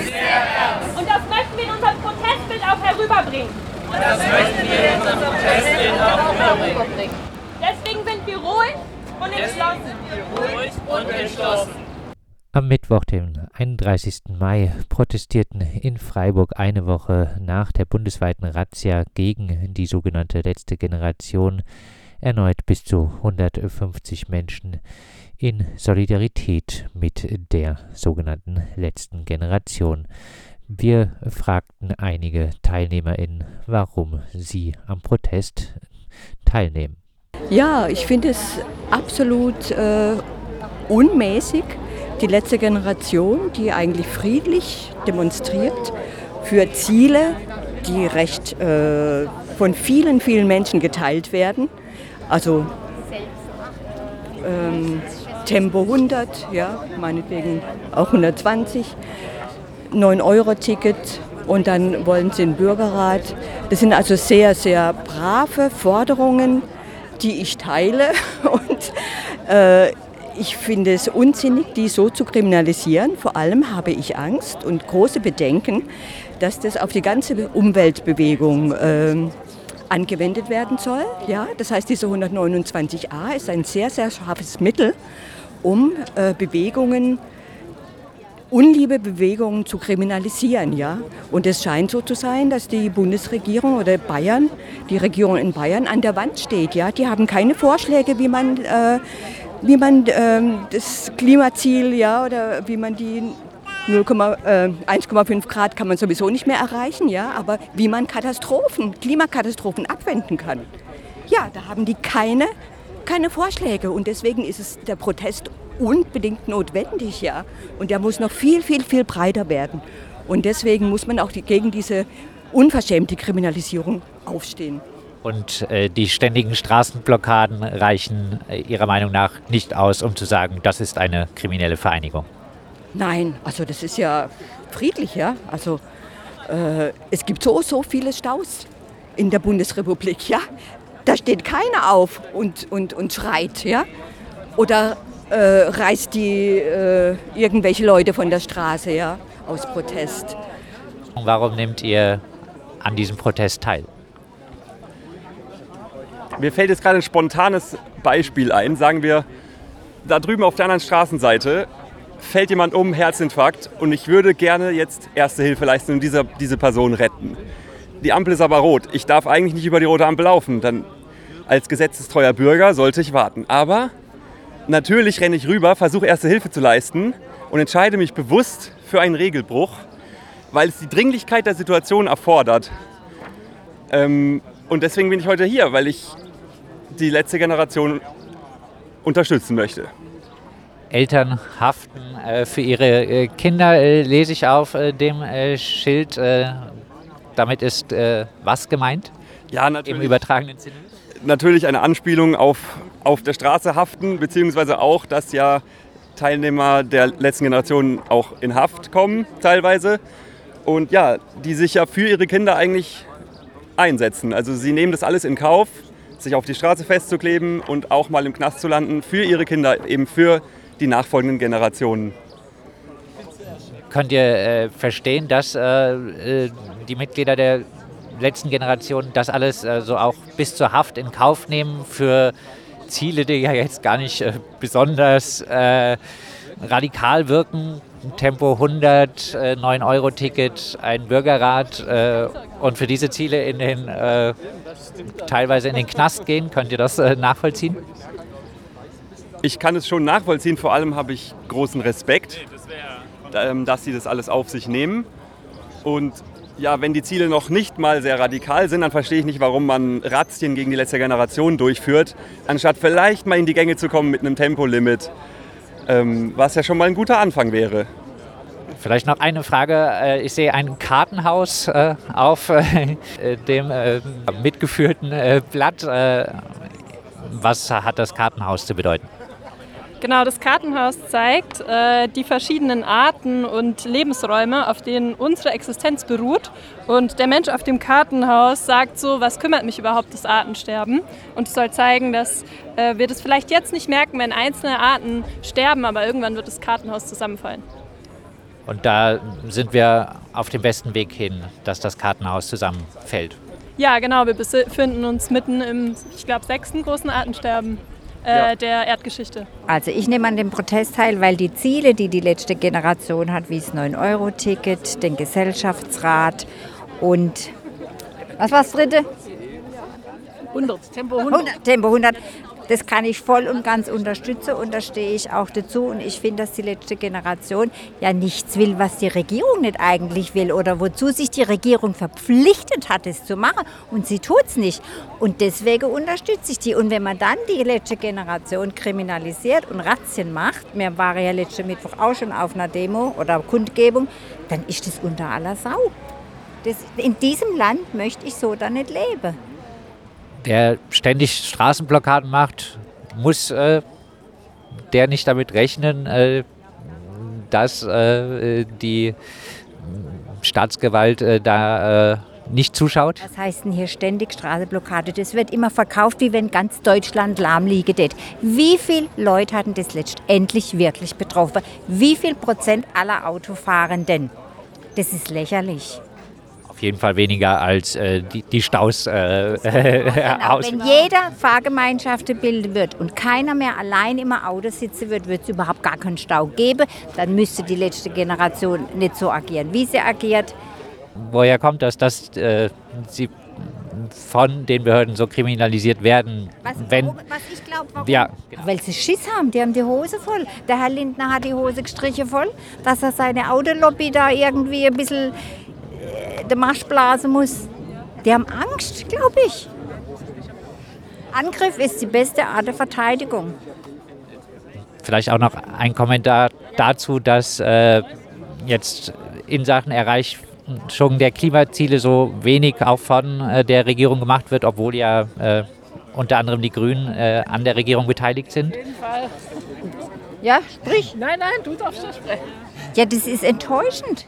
Und das möchten wir in unserem Protestbild auch herüberbringen. Und das möchten wir in unserem Protestbild auch herüberbringen. Deswegen sind wir ruhig und entschlossen. Ruhig und entschlossen. Am Mittwoch, den 31. Mai, protestierten in Freiburg eine Woche nach der bundesweiten Razzia gegen die sogenannte letzte Generation erneut bis zu 150 Menschen in Solidarität mit der sogenannten letzten Generation. Wir fragten einige TeilnehmerInnen, warum sie am Protest teilnehmen. Ja, ich finde es absolut äh, unmäßig, die letzte Generation, die eigentlich friedlich demonstriert für Ziele, die recht äh, von vielen, vielen Menschen geteilt werden. Also ähm, Tempo 100, ja, meinetwegen auch 120, 9-Euro-Ticket und dann wollen sie einen Bürgerrat. Das sind also sehr, sehr brave Forderungen, die ich teile und äh, ich finde es unsinnig, die so zu kriminalisieren. Vor allem habe ich Angst und große Bedenken, dass das auf die ganze Umweltbewegung äh, angewendet werden soll. Ja, das heißt, diese 129a ist ein sehr, sehr scharfes Mittel, um äh, Bewegungen, Unliebebewegungen zu kriminalisieren. Ja? Und es scheint so zu sein, dass die Bundesregierung oder Bayern, die Regierung in Bayern an der Wand steht. Ja? Die haben keine Vorschläge, wie man, äh, wie man äh, das Klimaziel ja, oder wie man die 1,5 Grad kann man sowieso nicht mehr erreichen, ja, aber wie man Katastrophen, Klimakatastrophen abwenden kann. Ja, da haben die keine, keine Vorschläge und deswegen ist es der Protest unbedingt notwendig, ja. Und der muss noch viel, viel, viel breiter werden. Und deswegen muss man auch die, gegen diese unverschämte Kriminalisierung aufstehen. Und äh, die ständigen Straßenblockaden reichen äh, Ihrer Meinung nach nicht aus, um zu sagen, das ist eine kriminelle Vereinigung. Nein, also das ist ja friedlich, ja. Also äh, es gibt so, so viele Staus in der Bundesrepublik, ja. Da steht keiner auf und, und, und schreit, ja. Oder äh, reißt die äh, irgendwelche Leute von der Straße, ja, aus Protest. Und warum nehmt ihr an diesem Protest teil? Mir fällt jetzt gerade ein spontanes Beispiel ein. Sagen wir, da drüben auf der anderen Straßenseite fällt jemand um, Herzinfarkt und ich würde gerne jetzt Erste Hilfe leisten und diese, diese Person retten. Die Ampel ist aber rot. Ich darf eigentlich nicht über die rote Ampel laufen. Dann als gesetzestreuer Bürger sollte ich warten. Aber natürlich renne ich rüber, versuche Erste Hilfe zu leisten und entscheide mich bewusst für einen Regelbruch, weil es die Dringlichkeit der Situation erfordert. Ähm, und deswegen bin ich heute hier, weil ich die letzte Generation unterstützen möchte. Eltern haften äh, für ihre äh, Kinder, äh, lese ich auf dem Schild. Damit ist was gemeint? Ja, natürlich. Im übertragenen Sinne? Natürlich eine Anspielung auf, auf der Straße haften, beziehungsweise auch, dass ja Teilnehmer der letzten Generation auch in Haft kommen, teilweise. Und ja, die sich ja für ihre Kinder eigentlich einsetzen. Also sie nehmen das alles in Kauf, sich auf die Straße festzukleben und auch mal im Knast zu landen für ihre Kinder, eben für die nachfolgenden Generationen. Könnt ihr äh, verstehen, dass äh, äh, die Mitglieder der letzten Generation das alles äh, so auch bis zur Haft in Kauf nehmen für Ziele, die ja jetzt gar nicht äh, besonders äh, radikal wirken? Tempo 100, 9-Euro-Ticket, ein Bürgerrat und für diese Ziele in den, teilweise in den Knast gehen. Könnt ihr das nachvollziehen? Ich kann es schon nachvollziehen, vor allem habe ich großen Respekt, ähm, dass sie das alles auf sich nehmen. Und ja, wenn die Ziele noch nicht mal sehr radikal sind, dann verstehe ich nicht, warum man Razzien gegen die letzte Generation durchführt, anstatt vielleicht mal in die Gänge zu kommen mit einem Tempolimit, ähm, was ja schon mal ein guter Anfang wäre. Vielleicht noch eine Frage. Äh, ich sehe ein Kartenhaus äh, auf äh, dem mitgeführten Blatt. Was hat das Kartenhaus zu bedeuten? Genau, das Kartenhaus zeigt äh, die verschiedenen Arten und Lebensräume, auf denen unsere Existenz beruht. Und der Mensch auf dem Kartenhaus sagt so, was kümmert mich überhaupt das Artensterben? Und es soll zeigen, dass äh, wir das vielleicht jetzt nicht merken, wenn einzelne Arten sterben, aber irgendwann wird das Kartenhaus zusammenfallen. Und da sind wir auf dem besten Weg hin, dass das Kartenhaus zusammenfällt. Ja, genau. Wir befinden uns mitten im, ich glaube, sechsten großen Artensterben äh, der Erdgeschichte. Also ich nehme an dem Protest teil, weil die Ziele, die die letzte Generation hat, wie das 9-Euro-Ticket, den Gesellschaftsrat und was war das dritte? 100, Tempo 100. 100, Tempo 100. Das kann ich voll und ganz unterstützen und da stehe ich auch dazu. Und ich finde, dass die letzte Generation ja nichts will, was die Regierung nicht eigentlich will oder wozu sich die Regierung verpflichtet hat, es zu machen. Und sie tut es nicht. Und deswegen unterstütze ich die. Und wenn man dann die letzte Generation kriminalisiert und Razzien macht, wir waren ja letzten Mittwoch auch schon auf einer Demo oder Kundgebung, dann ist das unter aller Sau. Das, in diesem Land möchte ich so da nicht leben. Wer ständig Straßenblockaden macht, muss äh, der nicht damit rechnen, äh, dass äh, die Staatsgewalt äh, da äh, nicht zuschaut? Was heißt denn hier ständig Straßenblockade? Das wird immer verkauft, wie wenn ganz Deutschland lahm liege. det. Wie viele Leute hatten das letztendlich wirklich betroffen? Wie viel Prozent aller Autofahrenden? Das ist lächerlich. Auf jeden Fall weniger als äh, die, die Staus äh, aus. Wenn jeder Fahrgemeinschaften bilden wird und keiner mehr allein im Auto sitzen wird, wird es überhaupt gar keinen Stau geben. Dann müsste die letzte Generation nicht so agieren, wie sie agiert. Woher kommt das, dass äh, sie von den Behörden so kriminalisiert werden? Was, wenn, was ich glaube, warum? ja, genau. Weil sie Schiss haben, die haben die Hose voll. Der Herr Lindner hat die Hose gestrichen voll, dass er seine Autolobby da irgendwie ein bisschen den Marsch blasen muss. Die haben Angst, glaube ich. Angriff ist die beste Art der Verteidigung. Vielleicht auch noch ein Kommentar dazu, dass äh, jetzt in Sachen Erreichung der Klimaziele so wenig auch von äh, der Regierung gemacht wird, obwohl ja äh, unter anderem die Grünen äh, an der Regierung beteiligt sind. Ja, sprich. Nein, nein, du darfst ja sprechen. Ja, das ist enttäuschend.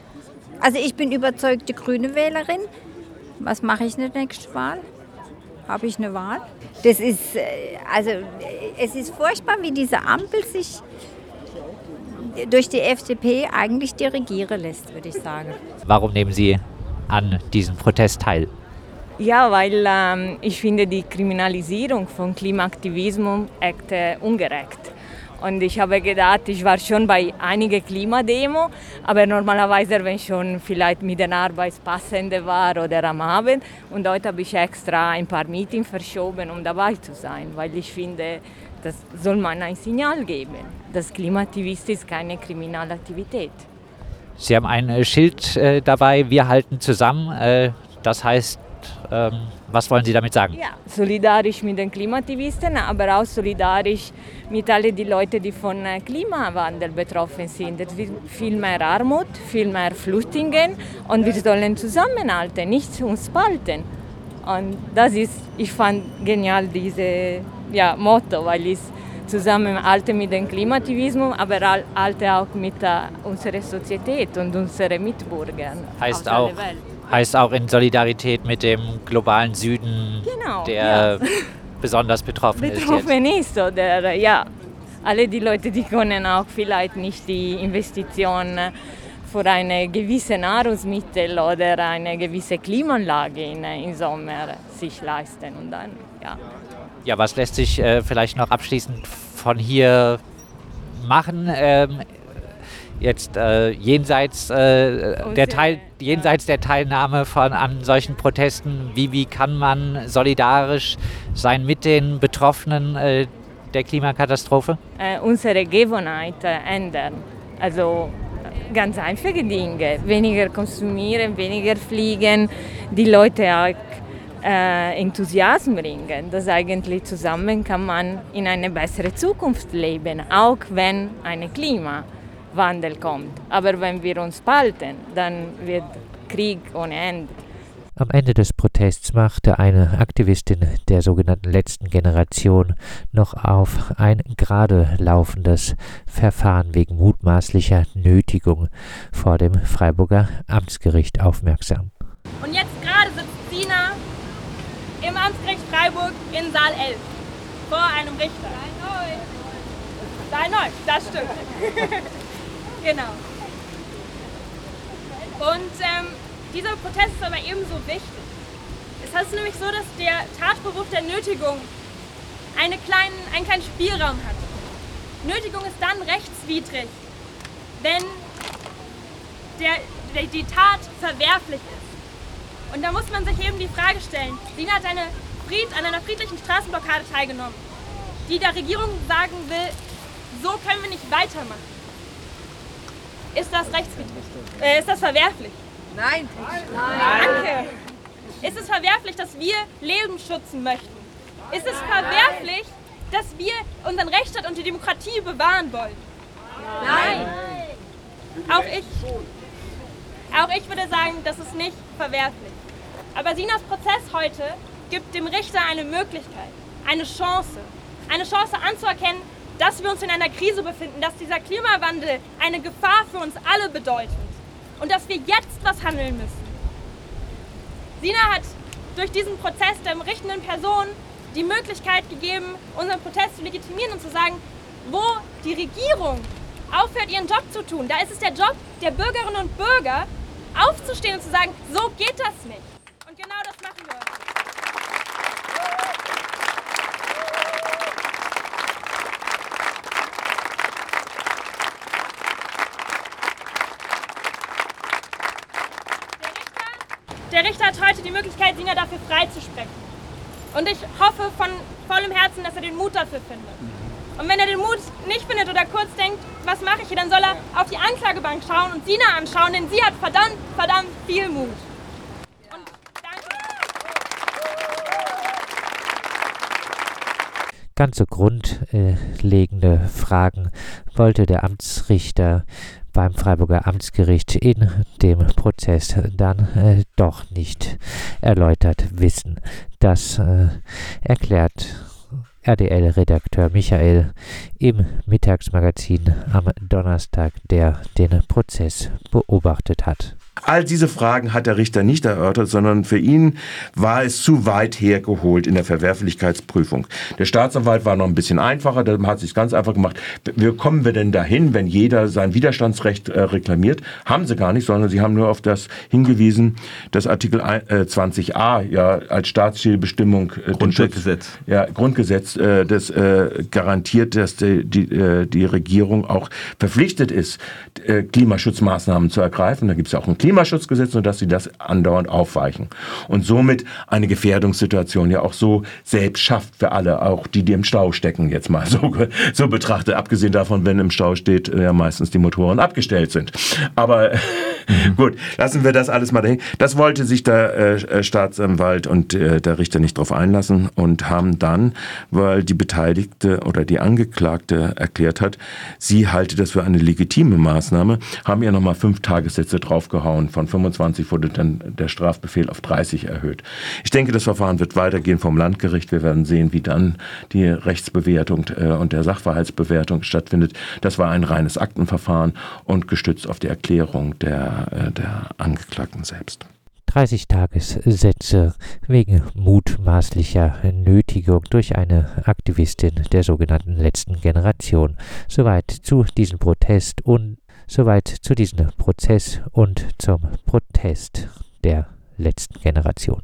Also ich bin überzeugte grüne Wählerin. Was mache ich in der nächsten Wahl? Habe ich eine Wahl? Das ist, äh, also äh, es ist furchtbar, wie diese Ampel sich durch die FDP eigentlich dirigieren lässt, würde ich sagen. Warum nehmen Sie an diesem Protest teil? Ja, weil ähm, ich finde die Kriminalisierung von Klimaaktivismus echt äh, ungerecht. Und ich habe gedacht, ich war schon bei einigen Klimademo, aber normalerweise, wenn schon vielleicht mit den Arbeitspassende war oder am Abend. Und heute habe ich extra ein paar Meetings verschoben, um dabei zu sein, weil ich finde, das soll man ein Signal geben. Das Klimaaktivist ist keine Kriminalaktivität. Sie haben ein äh, Schild äh, dabei, wir halten zusammen. Äh, das heißt, ähm, was wollen Sie damit sagen? Ja, solidarisch mit den Klimaaktivisten, aber auch solidarisch mit allen die Leuten, die von äh, Klimawandel betroffen sind. Es wird viel mehr Armut, viel mehr Flüchtlinge und wir sollen zusammenhalten, nicht uns spalten. Und das ist, ich fand genial diese ja, Motto, weil es zusammenhalten mit dem Klimaaktivismus, aber al- halte auch mit äh, unserer Sozietät und unseren Mitbürgern Heißt auch. Heißt auch in Solidarität mit dem globalen Süden, Genau, der besonders betroffen, ist. Betroffen ist. Oder ja, alle die Leute, die können auch vielleicht nicht die Investition für eine gewisse Nahrungsmittel oder eine gewisse Klimaanlage in, im Sommer sich leisten. Und dann, ja. Ja, was lässt sich äh, vielleicht noch abschließend von hier machen? Ähm, jetzt äh, jenseits, äh, der Teil, jenseits der Teilnahme von, an solchen Protesten, wie, wie kann man solidarisch sein mit den Betroffenen äh, der Klimakatastrophe? äh, unsere Gewohnheit äh, ändern. Also äh, ganz einfache Dinge. Weniger konsumieren, weniger fliegen, die Leute auch äh, Enthusiasmus bringen. Das eigentlich zusammen kann man in eine bessere Zukunft leben, auch wenn ein Klimawandel kommt. Aber wenn wir uns spalten, dann wird Krieg ohne Ende. Am Ende des Protests machte eine Aktivistin der sogenannten letzten Generation noch auf ein gerade laufendes Verfahren wegen mutmaßlicher Nötigung vor dem Freiburger Amtsgericht aufmerksam. Und jetzt gerade sitzt Sina im Amtsgericht Freiburg in Saal 11 vor einem Richter. Saal 9. Saal 9, das stimmt. Genau. Und ähm, dieser Protest ist aber ebenso wichtig. Es ist nämlich so, dass der Tatberuf der Nötigung eine kleinen, einen kleinen Spielraum hat. Nötigung ist dann rechtswidrig, wenn der, der, die Tat verwerflich ist. Und da muss man sich eben die Frage stellen, Sina hat eine Fried, an einer friedlichen Straßenblockade teilgenommen, die der Regierung sagen will, so können wir nicht weitermachen. Ist das rechtswidrig? Äh, ist das verwerflich? Nein. Danke. Ist es verwerflich, dass wir Leben schützen möchten? Ist es verwerflich, dass wir unseren Rechtsstaat und die Demokratie bewahren wollen? Nein. Auch ich. Auch ich würde sagen, das ist nicht verwerflich. Aber Sinas Prozess heute gibt dem Richter eine Möglichkeit, eine Chance. Eine Chance anzuerkennen, dass wir uns in einer Krise befinden, dass dieser Klimawandel eine Gefahr für uns alle bedeutet und dass wir jetzt was handeln müssen. Sina hat durch diesen Prozess der richtenden Person die Möglichkeit gegeben, unseren Protest zu legitimieren und zu sagen, wo die Regierung aufhört, ihren Job zu tun. Da ist es der Job der Bürgerinnen und Bürger, aufzustehen und zu sagen, so geht das nicht. Und genau das machen wir. Der Richter hat heute die Möglichkeit, Sina dafür freizusprechen. Und ich hoffe von vollem Herzen, dass er den Mut dafür findet. Und wenn er den Mut nicht findet oder kurz denkt, was mache ich hier, dann soll er auf die Anklagebank schauen und Sina anschauen, denn sie hat verdammt, verdammt viel Mut. Und danke. Ganz so grundlegende Fragen wollte der Amtsrichter beim Freiburger Amtsgericht in dem Prozess dann äh, doch nicht erläutert wissen. Das äh, erklärt RDL-Redakteur Michael im Mittagsmagazin am Donnerstag, der den Prozess beobachtet hat. All diese Fragen hat der Richter nicht erörtert, sondern für ihn war es zu weit hergeholt in der Verwerflichkeitsprüfung. Der Staatsanwalt war noch ein bisschen einfacher, der hat sich ganz einfach gemacht. Wie kommen wir denn dahin, wenn jeder sein Widerstandsrecht äh, reklamiert? Haben sie gar nicht, sondern sie haben nur auf das hingewiesen, dass Artikel äh, 20a ja als Staatszielbestimmung äh, Grundgesetz. Ja, Grundgesetz, äh, das äh, garantiert, dass die, die, äh, die Regierung auch verpflichtet ist, äh, Klimaschutzmaßnahmen zu ergreifen. Da gibt es ja auch ein Klimaschutzgesetz, sodass sie das andauernd aufweichen. Und somit eine Gefährdungssituation ja auch so selbst schafft für alle, auch die, die im Stau stecken, jetzt mal so, so betrachtet. Abgesehen davon, wenn im Stau steht, ja meistens die Motoren abgestellt sind. Aber gut, lassen wir das alles mal dahin. Das wollte sich der äh, Staatsanwalt und äh, der Richter nicht drauf einlassen und haben dann, weil die Beteiligte oder die Angeklagte erklärt hat, sie halte das für eine legitime Maßnahme, haben ihr nochmal fünf Tagessätze draufgehauen. Von 25 wurde dann der Strafbefehl auf 30 erhöht. Ich denke, das Verfahren wird weitergehen vom Landgericht. Wir werden sehen, wie dann die Rechtsbewertung äh, und der Sachverhaltsbewertung stattfindet. Das war ein reines Aktenverfahren und gestützt auf die Erklärung der, äh, der Angeklagten selbst. 30 Tagessätze wegen mutmaßlicher Nötigung durch eine Aktivistin der sogenannten letzten Generation. Soweit zu diesem Protest und soweit zu diesem Prozess und zum Protest der letzten Generation.